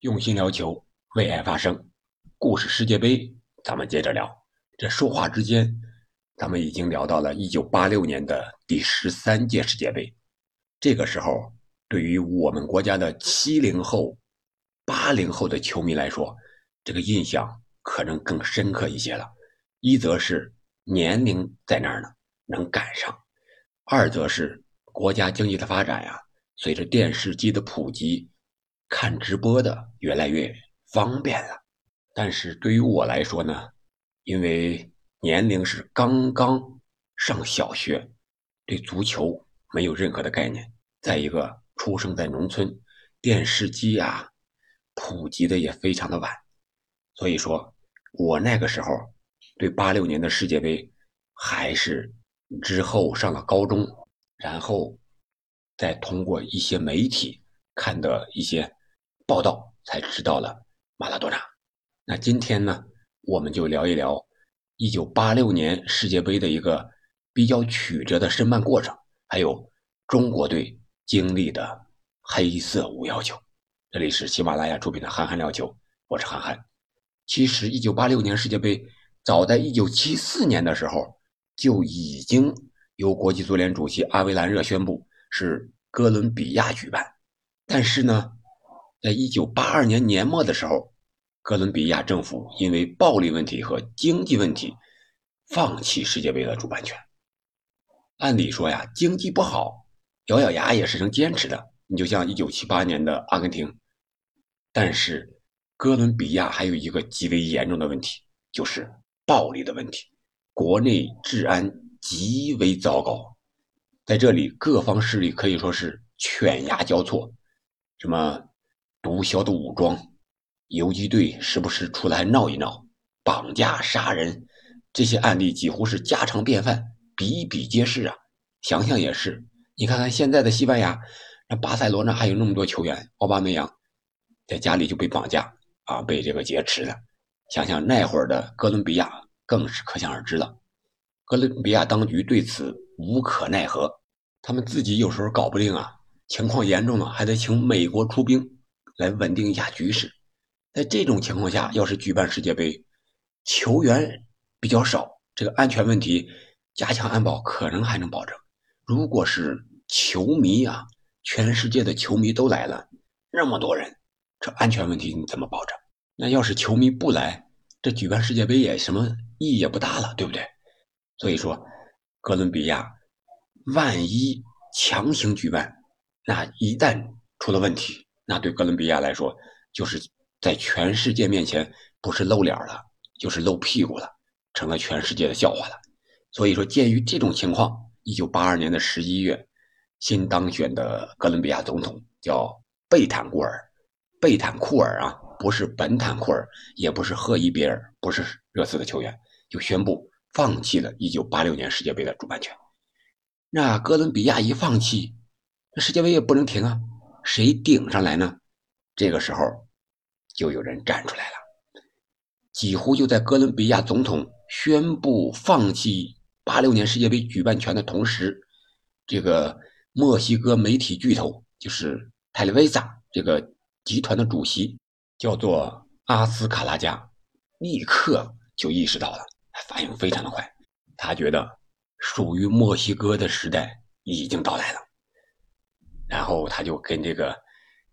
用心聊球，为爱发声。故事世界杯，咱们接着聊。这说话之间，咱们已经聊到了1986年的第十三届世界杯。这个时候，对于我们国家的七零后、八零后的球迷来说，这个印象可能更深刻一些了。一则是年龄在那儿呢，能赶上；二则是国家经济的发展呀，随着电视机的普及。看直播的越来越方便了，但是对于我来说呢，因为年龄是刚刚上小学，对足球没有任何的概念。再一个，出生在农村，电视机啊普及的也非常的晚，所以说，我那个时候对八六年的世界杯，还是之后上了高中，然后再通过一些媒体看的一些。报道才知道了马拉多纳。那今天呢，我们就聊一聊1986年世界杯的一个比较曲折的申办过程，还有中国队经历的黑色五幺九。这里是喜马拉雅出品的《憨憨聊球》，我是憨憨。其实1986年世界杯早在1974年的时候就已经由国际足联主席阿维兰热宣布是哥伦比亚举办，但是呢。在一九八二年年末的时候，哥伦比亚政府因为暴力问题和经济问题，放弃世界杯的主办权。按理说呀，经济不好，咬咬牙也是能坚持的。你就像一九七八年的阿根廷，但是哥伦比亚还有一个极为严重的问题，就是暴力的问题，国内治安极为糟糕。在这里，各方势力可以说是犬牙交错，什么？毒枭的武装，游击队时不时出来闹一闹，绑架杀人，这些案例几乎是家常便饭，比比皆是啊。想想也是，你看看现在的西班牙，那巴塞罗那还有那么多球员，奥巴梅扬在家里就被绑架啊，被这个劫持了。想想那会儿的哥伦比亚，更是可想而知了。哥伦比亚当局对此无可奈何，他们自己有时候搞不定啊，情况严重了还得请美国出兵。来稳定一下局势，在这种情况下，要是举办世界杯，球员比较少，这个安全问题加强安保可能还能保证。如果是球迷啊，全世界的球迷都来了，那么多人，这安全问题你怎么保证？那要是球迷不来，这举办世界杯也什么意义也不大了，对不对？所以说，哥伦比亚万一强行举办，那一旦出了问题。那对哥伦比亚来说，就是在全世界面前不是露脸了，就是露屁股了，成了全世界的笑话了。所以说，鉴于这种情况，一九八二年的十一月，新当选的哥伦比亚总统叫贝坦库尔，贝坦库尔啊，不是本坦库尔，也不是赫伊比尔，不是热刺的球员，就宣布放弃了一九八六年世界杯的主办权。那哥伦比亚一放弃，那世界杯也不能停啊。谁顶上来呢？这个时候，就有人站出来了。几乎就在哥伦比亚总统宣布放弃八六年世界杯举办权的同时，这个墨西哥媒体巨头就是泰利维萨这个集团的主席，叫做阿斯卡拉加，立刻就意识到了，反应非常的快。他觉得属于墨西哥的时代已经到来了。然后他就跟这个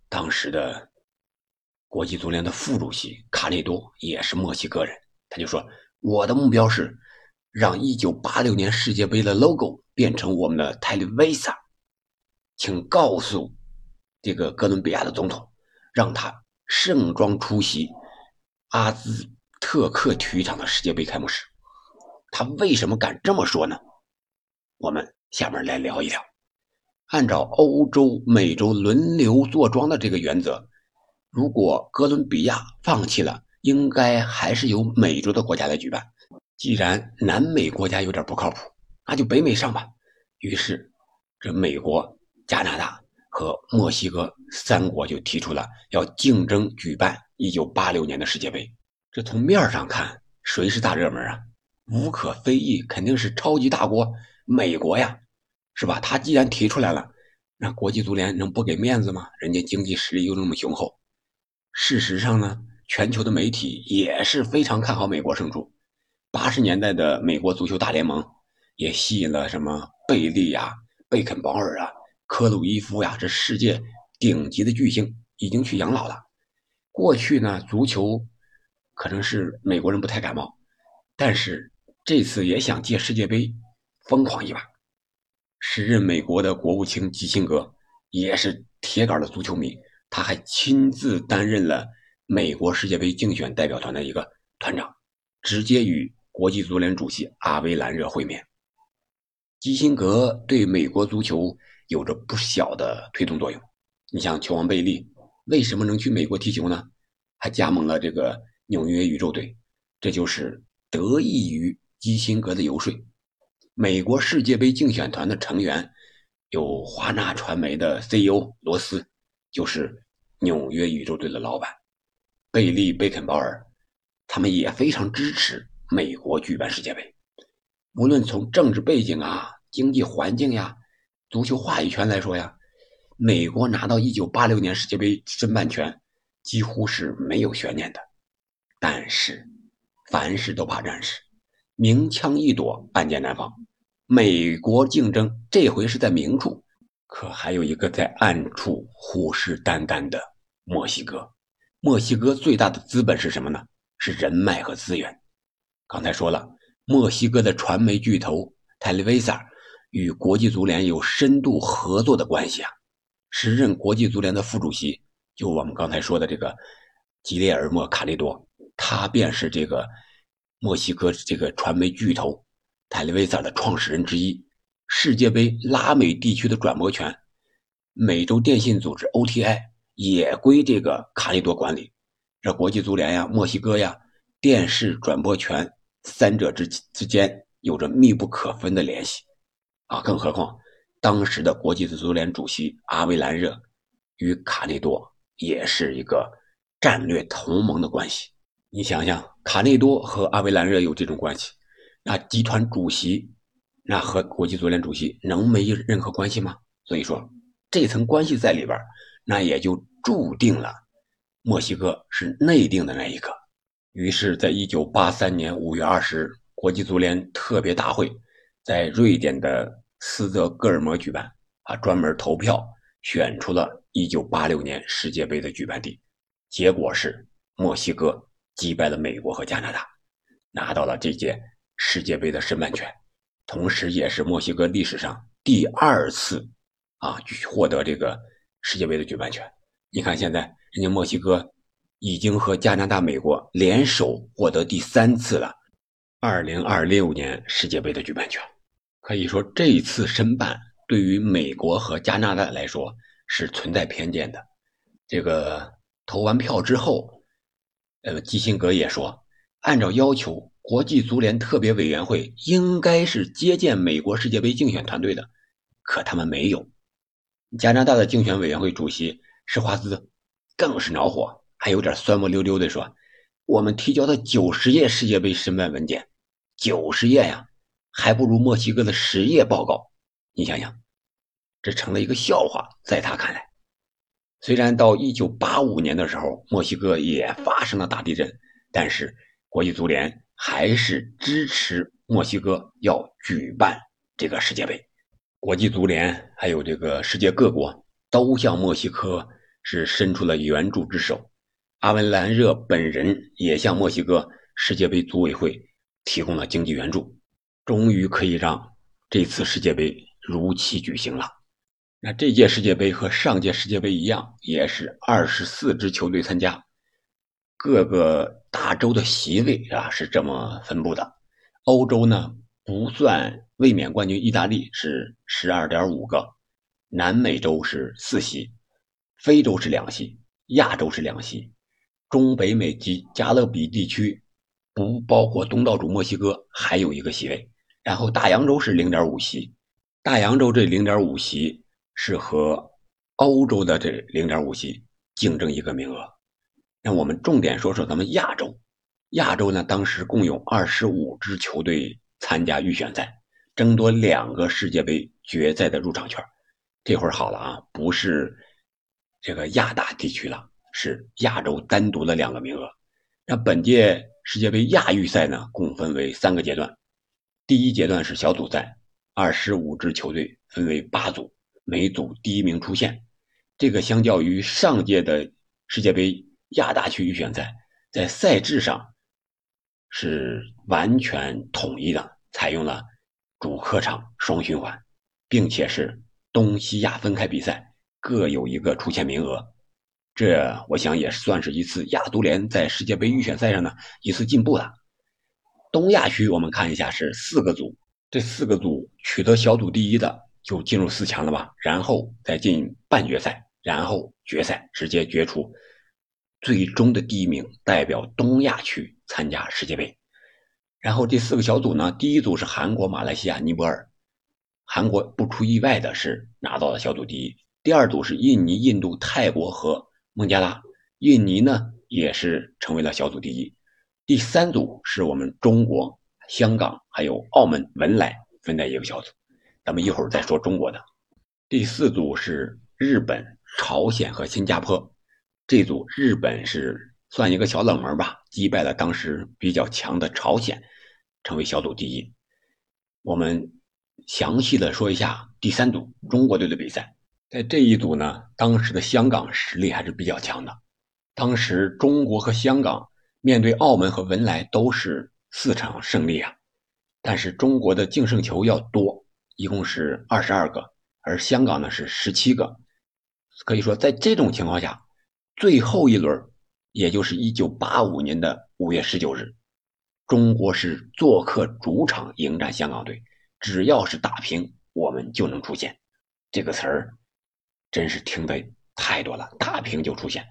当时的国际足联的副主席卡内多也是墨西哥人，他就说：“我的目标是让1986年世界杯的 logo 变成我们的 Televisa，，请告诉这个哥伦比亚的总统，让他盛装出席阿兹特克体育场的世界杯开幕式。”他为什么敢这么说呢？我们下面来聊一聊。按照欧洲、美洲轮流坐庄的这个原则，如果哥伦比亚放弃了，应该还是由美洲的国家来举办。既然南美国家有点不靠谱，那就北美上吧。于是，这美国、加拿大和墨西哥三国就提出了要竞争举办1986年的世界杯。这从面上看，谁是大热门啊？无可非议，肯定是超级大国美国呀。是吧？他既然提出来了，那国际足联能不给面子吗？人家经济实力又那么雄厚。事实上呢，全球的媒体也是非常看好美国胜出。八十年代的美国足球大联盟也吸引了什么贝利呀、贝肯鲍尔啊、科鲁伊夫呀，这世界顶级的巨星已经去养老了。过去呢，足球可能是美国人不太感冒，但是这次也想借世界杯疯狂一把。时任美国的国务卿基辛格也是铁杆的足球迷，他还亲自担任了美国世界杯竞选代表团的一个团长，直接与国际足联主席阿维兰热会面。基辛格对美国足球有着不小的推动作用。你像球王贝利为什么能去美国踢球呢？还加盟了这个纽约宇宙队，这就是得益于基辛格的游说。美国世界杯竞选团的成员有华纳传媒的 CEO 罗斯，就是纽约宇宙队的老板贝利·贝肯鲍尔，他们也非常支持美国举办世界杯。无论从政治背景啊、经济环境呀、足球话语权来说呀，美国拿到1986年世界杯申办权几乎是没有悬念的。但是，凡事都怕战事。明枪易躲，暗箭难防。美国竞争这回是在明处，可还有一个在暗处虎视眈眈的墨西哥。墨西哥最大的资本是什么呢？是人脉和资源。刚才说了，墨西哥的传媒巨头 Televisa 与国际足联有深度合作的关系啊。时任国际足联的副主席，就我们刚才说的这个吉列尔莫·卡利多，他便是这个。墨西哥这个传媒巨头泰利维萨的创始人之一，世界杯拉美地区的转播权，美洲电信组织 OTI 也归这个卡利多管理。这国际足联呀，墨西哥呀，电视转播权三者之之间有着密不可分的联系啊！更何况当时的国际足联主席阿维兰热与卡利多也是一个战略同盟的关系。你想想，卡内多和阿维兰热有这种关系，那集团主席，那和国际足联主席能没任何关系吗？所以说，这层关系在里边，那也就注定了墨西哥是内定的那一个。于是，在一九八三年五月二十日，国际足联特别大会在瑞典的斯德哥尔摩举办，啊，专门投票选出了一九八六年世界杯的举办地，结果是墨西哥。击败了美国和加拿大，拿到了这届世界杯的申办权，同时也是墨西哥历史上第二次啊获得这个世界杯的举办权。你看，现在人家墨西哥已经和加拿大、美国联手获得第三次了二零二六年世界杯的举办权。可以说，这次申办对于美国和加拿大来说是存在偏见的。这个投完票之后。呃，基辛格也说，按照要求，国际足联特别委员会应该是接见美国世界杯竞选团队的，可他们没有。加拿大的竞选委员会主席施华兹更是恼火，还有点酸不溜溜的说：“我们提交的九十页世界杯申办文件，九十页呀，还不如墨西哥的十页报告。你想想，这成了一个笑话，在他看来。”虽然到一九八五年的时候，墨西哥也发生了大地震，但是国际足联还是支持墨西哥要举办这个世界杯。国际足联还有这个世界各国都向墨西哥是伸出了援助之手。阿文兰热本人也向墨西哥世界杯组委会提供了经济援助，终于可以让这次世界杯如期举行了。那这届世界杯和上届世界杯一样，也是二十四支球队参加，各个大洲的席位啊是这么分布的。欧洲呢不算卫冕冠军意大利是十二点五个，南美洲是四席，非洲是两席，亚洲是两席，中北美及加勒比地区不包括东道主墨西哥还有一个席位，然后大洋洲是零点五席，大洋洲这零点五席。是和欧洲的这零点五席竞争一个名额。那我们重点说说咱们亚洲。亚洲呢，当时共有二十五支球队参加预选赛，争夺两个世界杯决赛的入场券。这会儿好了啊，不是这个亚大地区了，是亚洲单独的两个名额。那本届世界杯亚预赛呢，共分为三个阶段。第一阶段是小组赛，二十五支球队分为八组，每组第一名出线。这个相较于上届的世界杯亚大区预选赛，在赛制上是完全统一的，采用了主客场双循环，并且是东西亚分开比赛，各有一个出线名额。这我想也算是一次亚足联在世界杯预选赛上的一次进步了。东亚区我们看一下是四个组，这四个组取得小组第一的就进入四强了吧，然后再进半决赛，然后决赛直接决出最终的第一名，代表东亚区参加世界杯。然后这四个小组呢，第一组是韩国、马来西亚、尼泊尔，韩国不出意外的是拿到了小组第一。第二组是印尼、印度、泰国和孟加拉，印尼呢也是成为了小组第一。第三组是我们中国、香港还有澳门、文莱分在一个小组，咱们一会儿再说中国的。第四组是日本、朝鲜和新加坡，这组日本是算一个小冷门吧，击败了当时比较强的朝鲜，成为小组第一。我们详细的说一下第三组中国队的比赛。在这一组呢，当时的香港实力还是比较强的。当时中国和香港面对澳门和文莱都是四场胜利啊，但是中国的净胜球要多，一共是二十二个，而香港呢是十七个。可以说，在这种情况下，最后一轮，也就是一九八五年的五月十九日，中国是做客主场迎战香港队，只要是打平，我们就能出线。这个词儿。真是听的太多了，打平就出现，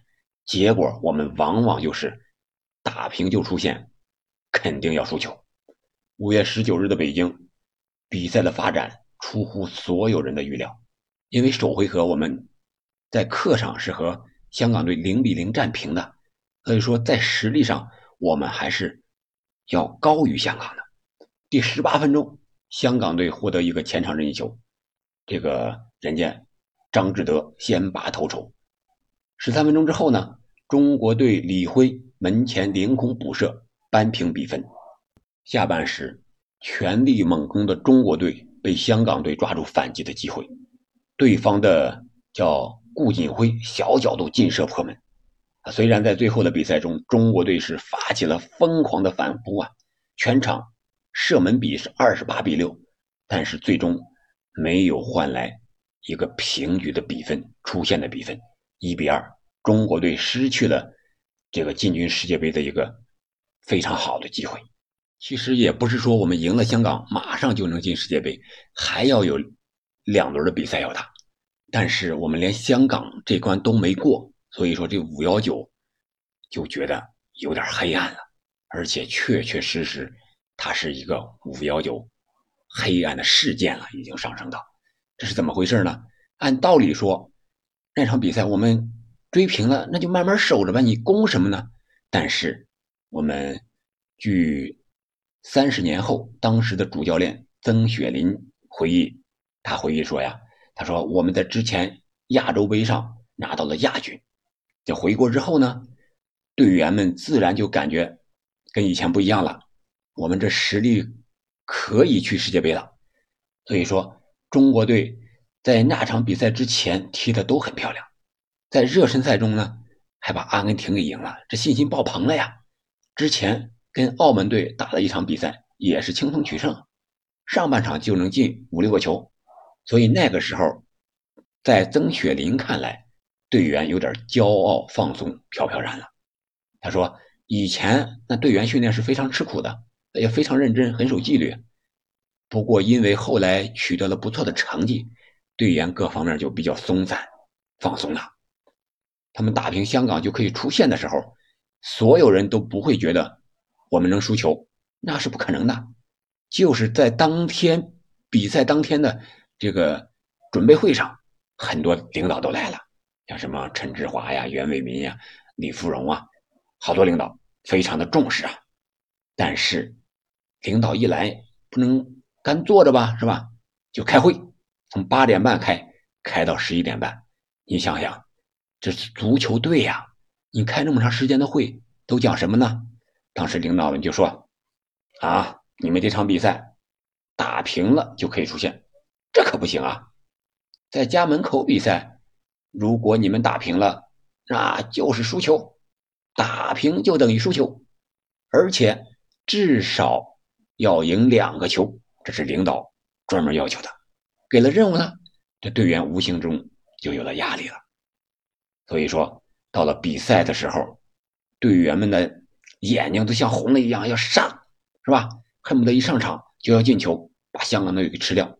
结果我们往往就是打平就出现，肯定要输球。五月十九日的北京，比赛的发展出乎所有人的预料，因为首回合我们在客场是和香港队零比零战平的，所以说在实力上我们还是要高于香港的。第十八分钟，香港队获得一个前场任意球，这个人家。张志德先拔头筹，十三分钟之后呢，中国队李辉门前凌空补射扳平比分。下半时，全力猛攻的中国队被香港队抓住反击的机会，对方的叫顾锦辉小角度劲射破门。啊，虽然在最后的比赛中，中国队是发起了疯狂的反扑啊，全场射门比是二十八比六，但是最终没有换来。一个平局的比分出现的比分一比二，中国队失去了这个进军世界杯的一个非常好的机会。其实也不是说我们赢了香港马上就能进世界杯，还要有两轮的比赛要打。但是我们连香港这关都没过，所以说这五幺九就觉得有点黑暗了，而且确确实实它是一个五幺九黑暗的事件了，已经上升到。这是怎么回事呢？按道理说，那场比赛我们追平了，那就慢慢守着吧，你攻什么呢？但是我们据三十年后当时的主教练曾雪林回忆，他回忆说呀，他说我们在之前亚洲杯上拿到了亚军，这回国之后呢，队员们自然就感觉跟以前不一样了，我们这实力可以去世界杯了，所以说。中国队在那场比赛之前踢的都很漂亮，在热身赛中呢，还把阿根廷给赢了，这信心爆棚了呀！之前跟澳门队打了一场比赛，也是轻松取胜，上半场就能进五六个球，所以那个时候，在曾雪林看来，队员有点骄傲放松、飘飘然了。他说：“以前那队员训练是非常吃苦的，也非常认真，很守纪律。”不过，因为后来取得了不错的成绩，队员各方面就比较松散、放松了。他们打平香港就可以出线的时候，所有人都不会觉得我们能输球，那是不可能的。就是在当天比赛当天的这个准备会上，很多领导都来了，像什么陈志华呀、袁伟民呀、李芙蓉啊，好多领导非常的重视啊。但是，领导一来，不能。干坐着吧，是吧？就开会，从八点半开，开到十一点半。你想想，这是足球队呀，你开那么长时间的会都讲什么呢？当时领导们就说：“啊，你们这场比赛打平了就可以出线，这可不行啊！在家门口比赛，如果你们打平了，那就是输球，打平就等于输球，而且至少要赢两个球，这是领导专门要求的。给了任务呢，这队员无形中就有了压力了。所以说，到了比赛的时候，队员们的。”眼睛都像红了一样，要上，是吧？恨不得一上场就要进球，把香港队给吃掉，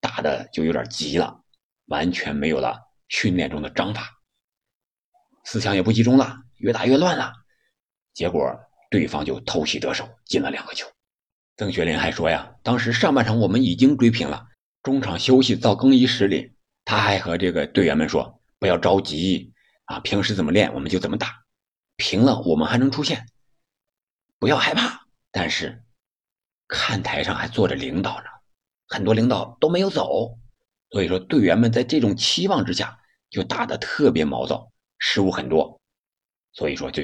打的就有点急了，完全没有了训练中的章法，思想也不集中了，越打越乱了。结果对方就偷袭得手，进了两个球。曾学林还说呀，当时上半场我们已经追平了，中场休息到更衣室里，他还和这个队员们说：“不要着急啊，平时怎么练我们就怎么打，平了我们还能出线。”不要害怕，但是看台上还坐着领导呢，很多领导都没有走，所以说队员们在这种期望之下就打得特别毛躁，失误很多，所以说就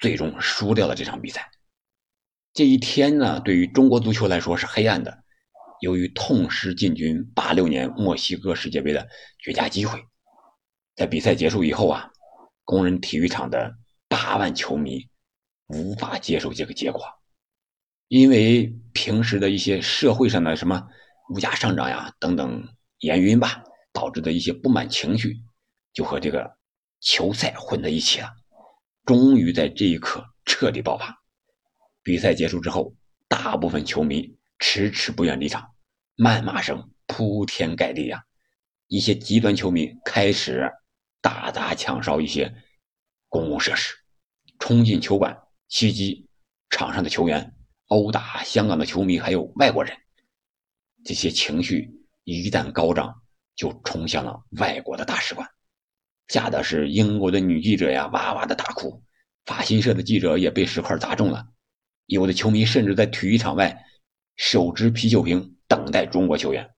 最终输掉了这场比赛。这一天呢，对于中国足球来说是黑暗的，由于痛失进军八六年墨西哥世界杯的绝佳机会，在比赛结束以后啊，工人体育场的八万球迷。无法接受这个结果，因为平时的一些社会上的什么物价上涨呀等等原因吧，导致的一些不满情绪，就和这个球赛混在一起了。终于在这一刻彻底爆发。比赛结束之后，大部分球迷迟迟不愿离场，谩骂声铺天盖地呀。一些极端球迷开始大砸抢烧一些公共设施，冲进球馆。袭击场上的球员，殴打香港的球迷，还有外国人。这些情绪一旦高涨，就冲向了外国的大使馆，吓得是英国的女记者呀哇哇的大哭，法新社的记者也被石块砸中了。有的球迷甚至在体育场外手执啤酒瓶等待中国球员。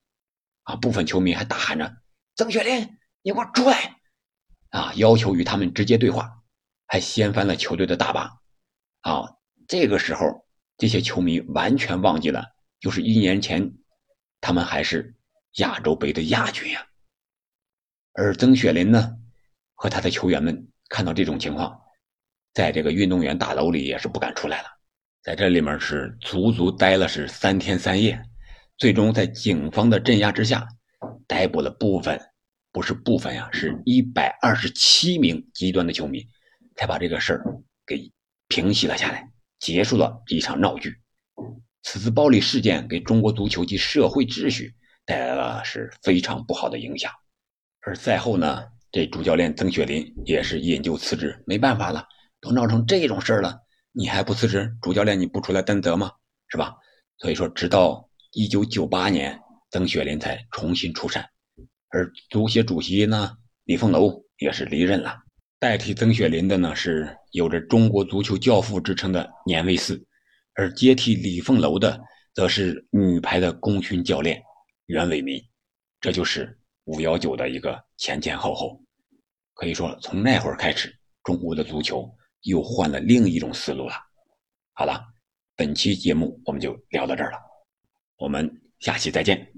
啊，部分球迷还大喊着：“曾雪林，你给我出来！”啊，要求与他们直接对话，还掀翻了球队的大巴。啊，这个时候，这些球迷完全忘记了，就是一年前，他们还是亚洲杯的亚军呀。而曾雪林呢，和他的球员们看到这种情况，在这个运动员大楼里也是不敢出来了，在这里面是足足待了是三天三夜，最终在警方的镇压之下，逮捕了部分，不是部分呀，是一百二十七名极端的球迷，才把这个事儿给。平息了下来，结束了这一场闹剧。此次暴力事件给中国足球及社会秩序带来了是非常不好的影响。而赛后呢，这主教练曾雪林也是引咎辞职，没办法了，都闹成这种事儿了，你还不辞职？主教练你不出来担责吗？是吧？所以说，直到一九九八年，曾雪林才重新出山，而足协主席呢，李凤楼也是离任了。代替曾雪林的呢是有着中国足球教父之称的年维斯，而接替李凤楼的则是女排的功勋教练袁伟民。这就是五幺九的一个前前后后。可以说，从那会儿开始，中国的足球又换了另一种思路了。好了，本期节目我们就聊到这儿了，我们下期再见。